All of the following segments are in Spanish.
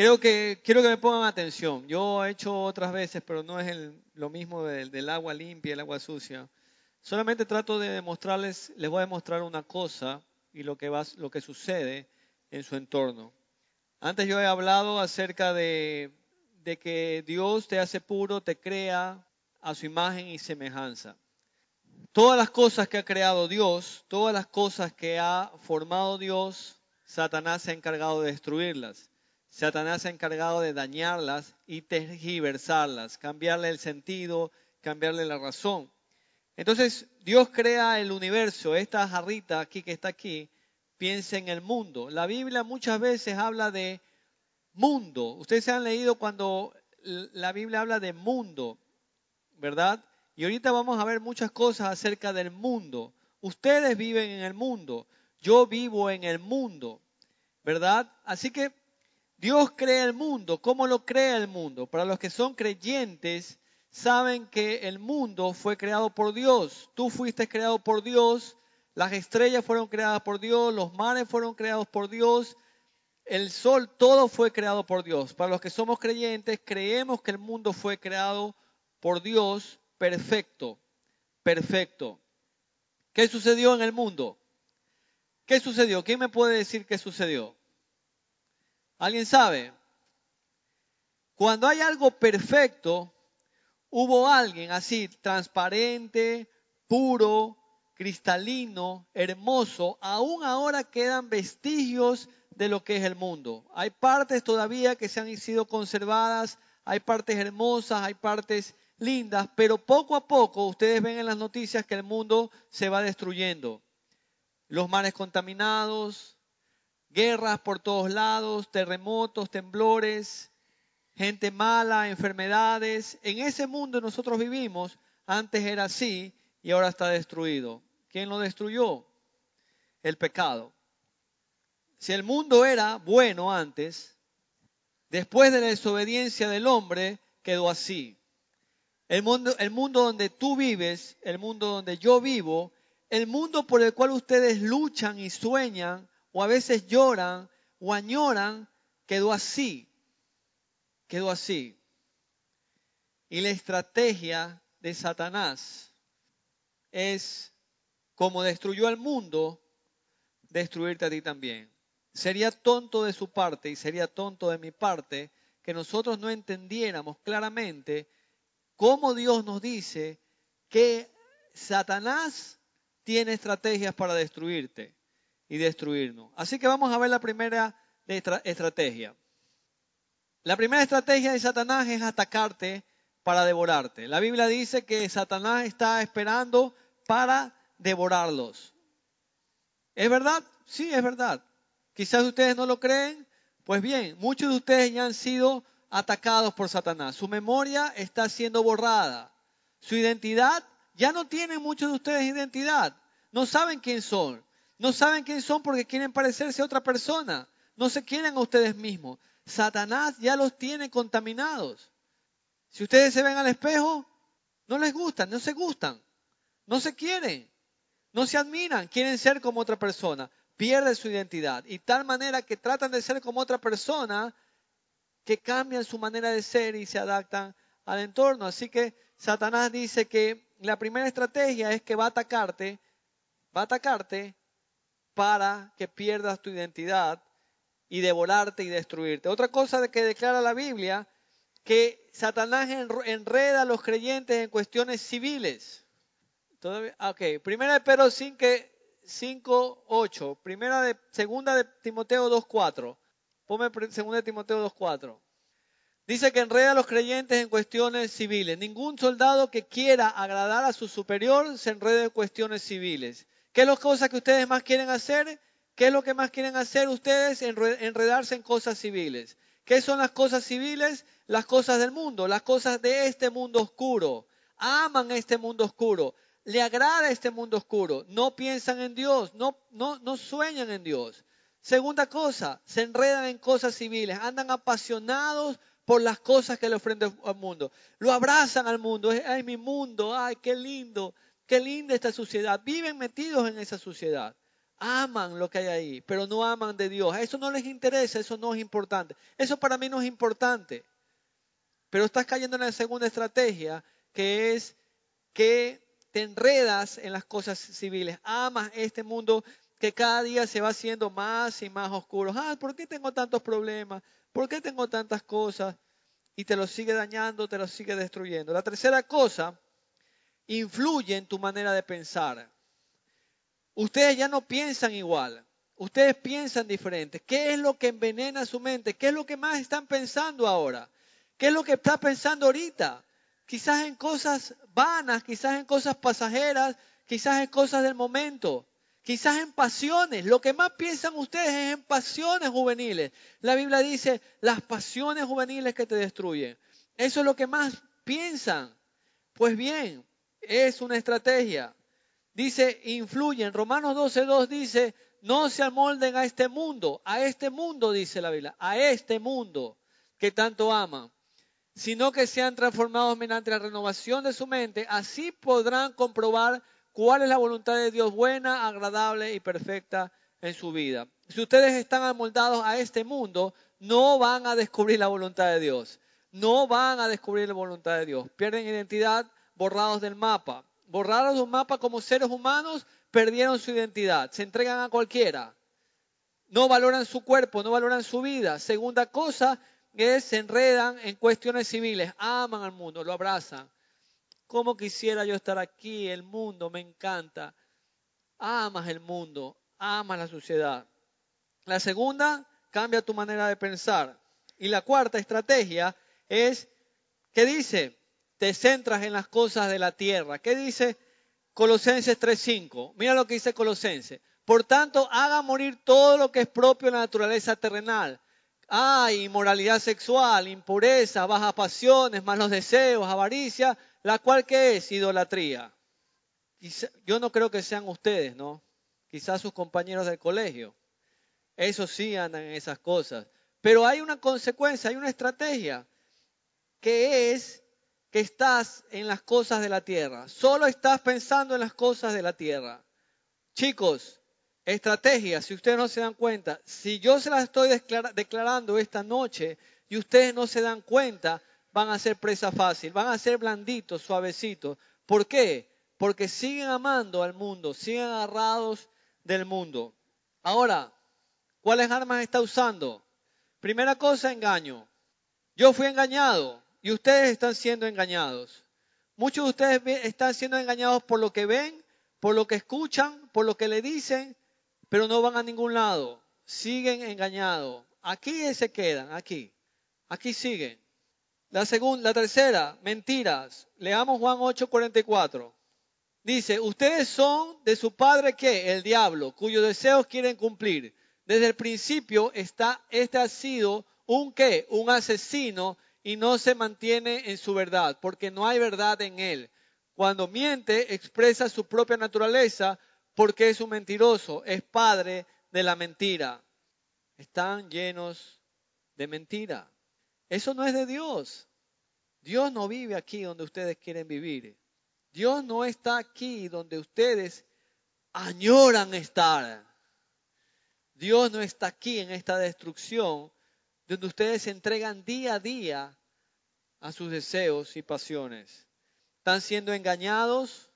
Que, quiero que me pongan atención. Yo he hecho otras veces, pero no es lo mismo del, agua limpia el agua sucia. Solamente trato de demostrarles, les voy a demostrar una cosa y lo que, lo que sucede en su entorno. Antes yo he hablado acerca de, de que Dios te hace puro, te crea a su imagen y semejanza. Todas las cosas que ha creado Dios, todas las cosas que ha formado Dios, Satanás se ha encargado de destruirlas. Satanás se ha encargado de dañarlas y tergiversarlas, cambiarle el sentido, cambiarle la razón. Entonces, Dios crea el universo, esta jarrita aquí que está aquí, piensa en el mundo. La Biblia muchas veces habla de mundo. Ustedes se han leído cuando la Biblia habla de mundo, ¿verdad? Y ahorita vamos a ver muchas cosas acerca del mundo. Ustedes viven en el mundo, yo vivo en el mundo, ¿verdad? Así que Dios crea el mundo. ¿Cómo lo crea el mundo? Para los que son creyentes, saben que el mundo fue creado por Dios. Tú fuiste creado por Dios. Las estrellas fueron creadas por Dios. Los mares fueron creados por Dios. El sol, todo fue creado por Dios. Para los que somos creyentes, creemos que el mundo fue creado por Dios perfecto. Perfecto. ¿Qué sucedió en el mundo? ¿Qué sucedió? ¿Quién me puede decir qué sucedió? ¿Alguien sabe? Cuando hay algo perfecto, hubo alguien así, transparente, puro, cristalino, hermoso, aún ahora quedan vestigios de lo que es el mundo. Hay partes todavía que se han sido conservadas, hay partes hermosas, hay partes lindas, pero poco a poco ustedes ven en las noticias que el mundo se va destruyendo. Los mares contaminados, guerras por todos lados, terremotos, temblores, gente mala, enfermedades. En ese mundo nosotros vivimos, antes era así y ahora está destruido. ¿Quién lo destruyó? El pecado. Si el mundo era bueno antes, después de la desobediencia del hombre, quedó así. El mundo, el mundo donde tú vives, el mundo donde yo vivo, el mundo por el cual ustedes luchan y sueñan, o a veces lloran o añoran, quedó así, quedó así. Y la estrategia de Satanás es, como destruyó al mundo, destruirte a ti también. Sería tonto de su parte y sería tonto de mi parte que nosotros no entendiéramos claramente cómo Dios nos dice que Satanás tiene estrategias para destruirte y destruirnos. Así que vamos a ver la primera estrategia. La primera estrategia de Satanás es atacarte para devorarte. La Biblia dice que Satanás está esperando para devorarlos. ¿Es verdad? Sí, es verdad. Quizás ustedes no lo creen. Pues bien, muchos de ustedes ya han sido atacados por Satanás. Su memoria está siendo borrada. Su identidad, ya no tienen muchos de ustedes identidad. No saben quién son. No saben quién son porque quieren parecerse a otra persona. No se quieren a ustedes mismos. Satanás ya los tiene contaminados. Si ustedes se ven al espejo, no les gustan, no se gustan, no se quieren, no se admiran, quieren ser como otra persona. Pierden su identidad y tal manera que tratan de ser como otra persona que cambian su manera de ser y se adaptan al entorno. Así que Satanás dice que la primera estrategia es que va a atacarte, va a atacarte para que pierdas tu identidad y devorarte y destruirte. Otra cosa que declara la Biblia, que Satanás enreda a los creyentes en cuestiones civiles. Todavía, ah, primera de Pedro 5, 8, primera de, segunda de Timoteo 2, 4. Ponme segunda de Timoteo 2, 4. Dice que enreda a los creyentes en cuestiones civiles. Ningún soldado que quiera agradar a su superior se enreda en cuestiones civiles. ¿Qué es las cosas que ustedes más quieren hacer? ¿Qué es lo que más quieren hacer ustedes? Enredarse en cosas civiles. ¿Qué son las cosas civiles? Las cosas del mundo, las cosas de este mundo oscuro. Aman este mundo oscuro. Le agrada este mundo oscuro. No piensan en Dios, no, no, no sueñan en Dios. Segunda cosa, se enredan en cosas civiles, andan apasionados por las cosas que le ofrecen al mundo. Lo abrazan al mundo. Ay, mi mundo, ay, qué lindo. Qué linda esta sociedad. Viven metidos en esa sociedad. Aman lo que hay ahí, pero no aman de Dios. Eso no les interesa, eso no es importante. Eso para mí no es importante. Pero estás cayendo en la segunda estrategia, que es que te enredas en las cosas civiles. Amas este mundo que cada día se va haciendo más y más oscuro. Ah, ¿por qué tengo tantos problemas? ¿Por qué tengo tantas cosas? Y te lo sigue dañando, te lo sigue destruyendo. La tercera cosa influye en tu manera de pensar. Ustedes ya no piensan igual. Ustedes piensan diferente. ¿Qué es lo que envenena su mente? ¿Qué es lo que más están pensando ahora? ¿Qué es lo que está pensando ahorita? Quizás en cosas vanas, quizás en cosas pasajeras, quizás en cosas del momento, quizás en pasiones. Lo que más piensan ustedes es en pasiones juveniles. La Biblia dice las pasiones juveniles que te destruyen. Eso es lo que más piensan. Pues bien, es una estrategia. Dice, influyen. Romanos 12.2 dice, no se amolden a este mundo, a este mundo, dice la Biblia, a este mundo que tanto aman sino que sean transformados mediante la renovación de su mente, así podrán comprobar cuál es la voluntad de Dios buena, agradable y perfecta en su vida. Si ustedes están amoldados a este mundo, no van a descubrir la voluntad de Dios. No van a descubrir la voluntad de Dios. Pierden identidad borrados del mapa. Borrados de un mapa como seres humanos, perdieron su identidad. Se entregan a cualquiera. No valoran su cuerpo, no valoran su vida. Segunda cosa, que se enredan en cuestiones civiles, aman al mundo, lo abrazan. ¿Cómo quisiera yo estar aquí? El mundo me encanta. Amas el mundo, amas la sociedad. La segunda, cambia tu manera de pensar. Y la cuarta estrategia es, ¿qué dice? Te centras en las cosas de la tierra. ¿Qué dice Colosenses 3.5? Mira lo que dice Colosenses. Por tanto, haga morir todo lo que es propio de la naturaleza terrenal hay inmoralidad sexual, impureza, bajas pasiones, malos deseos, avaricia, la cual que es idolatría. Yo no creo que sean ustedes, ¿no? Quizás sus compañeros del colegio. Esos sí andan en esas cosas. Pero hay una consecuencia, hay una estrategia, que es que estás en las cosas de la tierra. Solo estás pensando en las cosas de la tierra. Chicos, estrategia, si ustedes no se dan cuenta, si yo se las estoy declarando esta noche y ustedes no se dan cuenta, van a ser presa fácil, van a ser blanditos, suavecitos. ¿Por qué? Porque siguen amando al mundo, siguen agarrados del mundo. Ahora, ¿cuáles armas está usando? Primera cosa, engaño. Yo fui engañado y ustedes están siendo engañados. Muchos de ustedes están siendo engañados por lo que ven, por lo que escuchan, por lo que le dicen, pero no van a ningún lado. Siguen engañados. Aquí se quedan, aquí. Aquí siguen. La segunda, la tercera, mentiras. Leamos Juan 8:44. Dice, ustedes son de su padre que el diablo, cuyos deseos quieren cumplir. Desde el principio está, este ha sido un qué, un asesino y no se mantiene en su verdad, porque no hay verdad en él. Cuando miente, expresa su propia naturaleza, porque es un mentiroso, es padre de la mentira. Están llenos de mentira. Eso no es de Dios. Dios no vive aquí donde ustedes quieren vivir. Dios no está aquí donde ustedes añoran estar. Dios no está aquí en esta destrucción donde ustedes se entregan día a día a sus deseos y pasiones. Están siendo engañados,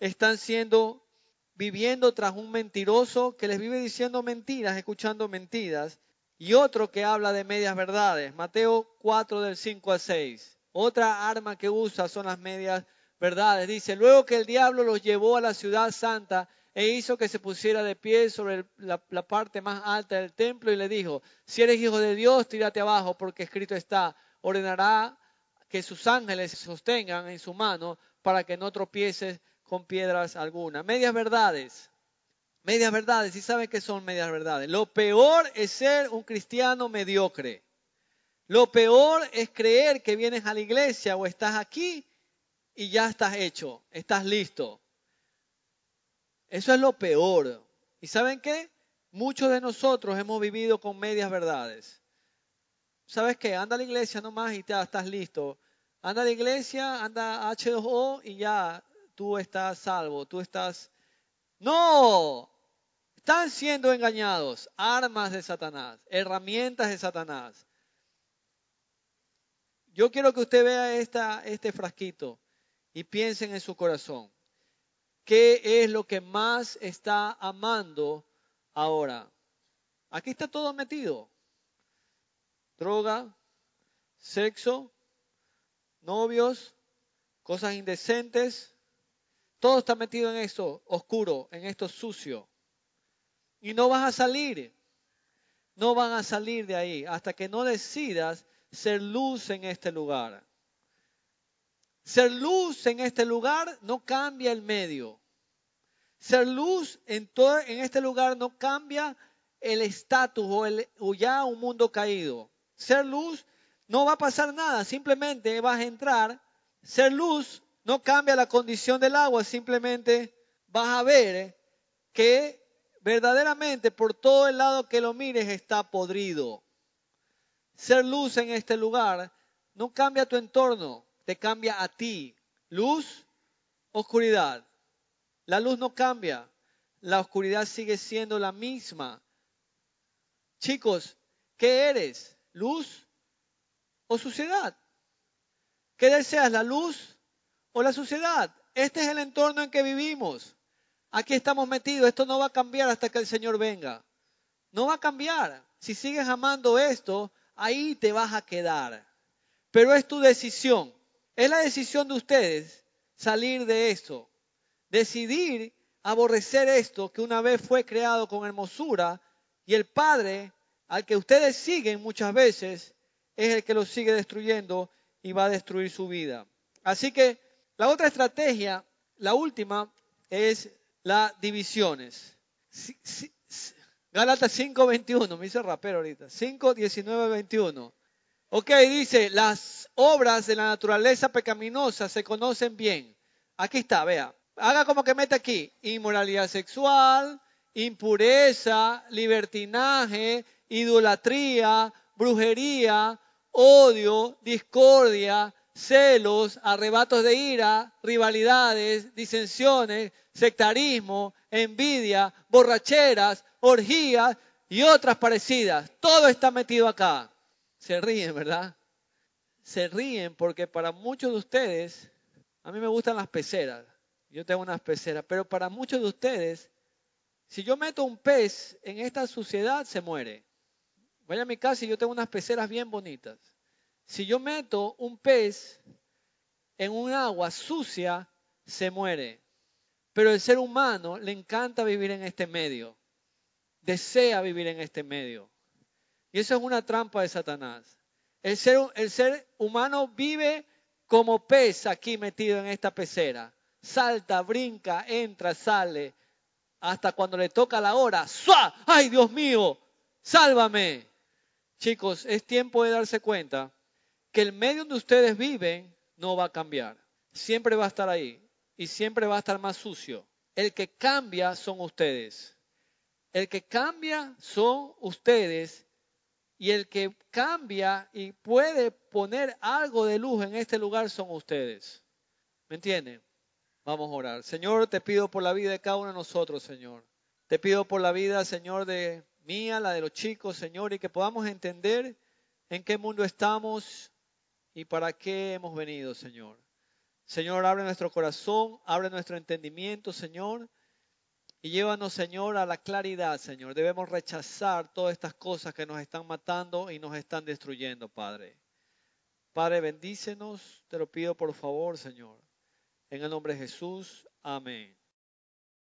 están siendo viviendo tras un mentiroso que les vive diciendo mentiras, escuchando mentiras, y otro que habla de medias verdades. Mateo 4 del 5 al 6. Otra arma que usa son las medias verdades. Dice, luego que el diablo los llevó a la ciudad santa e hizo que se pusiera de pie sobre la, parte más alta del templo y le dijo, si eres hijo de Dios, tírate abajo porque escrito está, ordenará que sus ángeles se sostengan en su mano para que no tropieces con piedras alguna. Medias verdades. Medias verdades. ¿Y saben qué son medias verdades? Lo peor es ser un cristiano mediocre. Lo peor es creer que vienes a la iglesia o estás aquí y ya estás hecho, estás listo. Eso es lo peor. ¿Y saben qué? Muchos de nosotros hemos vivido con medias verdades. ¿Sabes qué? Anda a la iglesia nomás y ya estás listo. Anda a la iglesia, anda a H2O y ya tú estás salvo, tú estás... No, están siendo engañados, armas de Satanás, herramientas de Satanás. Yo quiero que usted vea este frasquito y piensen en su corazón. ¿Qué es lo que más está amando ahora? Aquí está todo metido. Droga, sexo, novios, cosas indecentes. Todo está metido en esto oscuro, en esto sucio. Y no vas a salir. No van a salir de ahí hasta que no decidas ser luz en este lugar. Ser luz en este lugar no cambia el medio. Ser luz en, todo, en este lugar no cambia el estatus o, o ya un mundo caído. Ser luz no va a pasar nada, simplemente vas a entrar. Ser luz no cambia la condición del agua, simplemente vas a ver que verdaderamente por todo el lado que lo mires está podrido. Ser luz en este lugar no cambia tu entorno, te cambia a ti. Luz, oscuridad. La luz no cambia, la oscuridad sigue siendo la misma. Chicos, ¿qué eres? ¿Luz o suciedad? ¿Qué deseas, la luz o la suciedad? Este es el entorno en que vivimos. Aquí estamos metidos. Esto no va a cambiar hasta que el Señor venga. No va a cambiar. Si sigues amando esto, ahí te vas a quedar. Pero es tu decisión. Es la decisión de ustedes salir de esto, decidir aborrecer esto que una vez fue creado con hermosura y el Padre al que ustedes siguen muchas veces es el que lo sigue destruyendo y va a destruir su vida. Así que la otra estrategia, la última, es las divisiones. Gálatas 5.21, me hice rapero ahorita. 5, 19, 21. Ok, dice, las obras de la naturaleza pecaminosa se conocen bien. Aquí está, vea. Haga como que mete aquí. Inmoralidad sexual, impureza, libertinaje, idolatría, brujería, odio, discordia, celos, arrebatos de ira, rivalidades, disensiones, sectarismo, envidia, borracheras, orgías y otras parecidas. Todo está metido acá. Se ríen, ¿verdad? Se ríen porque para muchos de ustedes, a mí me gustan las peceras. Yo tengo unas peceras, pero para muchos de ustedes, si yo meto un pez en esta suciedad, se muere. Vaya a mi casa y yo tengo unas peceras bien bonitas. Si yo meto un pez en un agua sucia, se muere. Pero el ser humano le encanta vivir en este medio. Desea vivir en este medio. Y eso es una trampa de Satanás. El ser, humano vive como pez aquí metido en esta pecera. Salta, brinca, entra, sale, hasta cuando le toca la hora. ¡Sua! ¡Ay, Dios mío! ¡Sálvame! Chicos, es tiempo de darse cuenta que el medio donde ustedes viven no va a cambiar. Siempre va a estar ahí y siempre va a estar más sucio. El que cambia son ustedes. El que cambia son ustedes y el que cambia y puede poner algo de luz en este lugar son ustedes. ¿Me entienden? Vamos a orar. Señor, te pido por la vida de cada uno de nosotros, Señor. Te pido por la vida, Señor, de mía, la de los chicos, Señor, y que podamos entender en qué mundo estamos y para qué hemos venido, Señor. Señor, abre nuestro corazón, abre nuestro entendimiento, Señor. Y llévanos, Señor, a la claridad, Señor. Debemos rechazar todas estas cosas que nos están matando y nos están destruyendo, Padre. Padre, bendícenos, te lo pido por favor, Señor. En el nombre de Jesús, amén.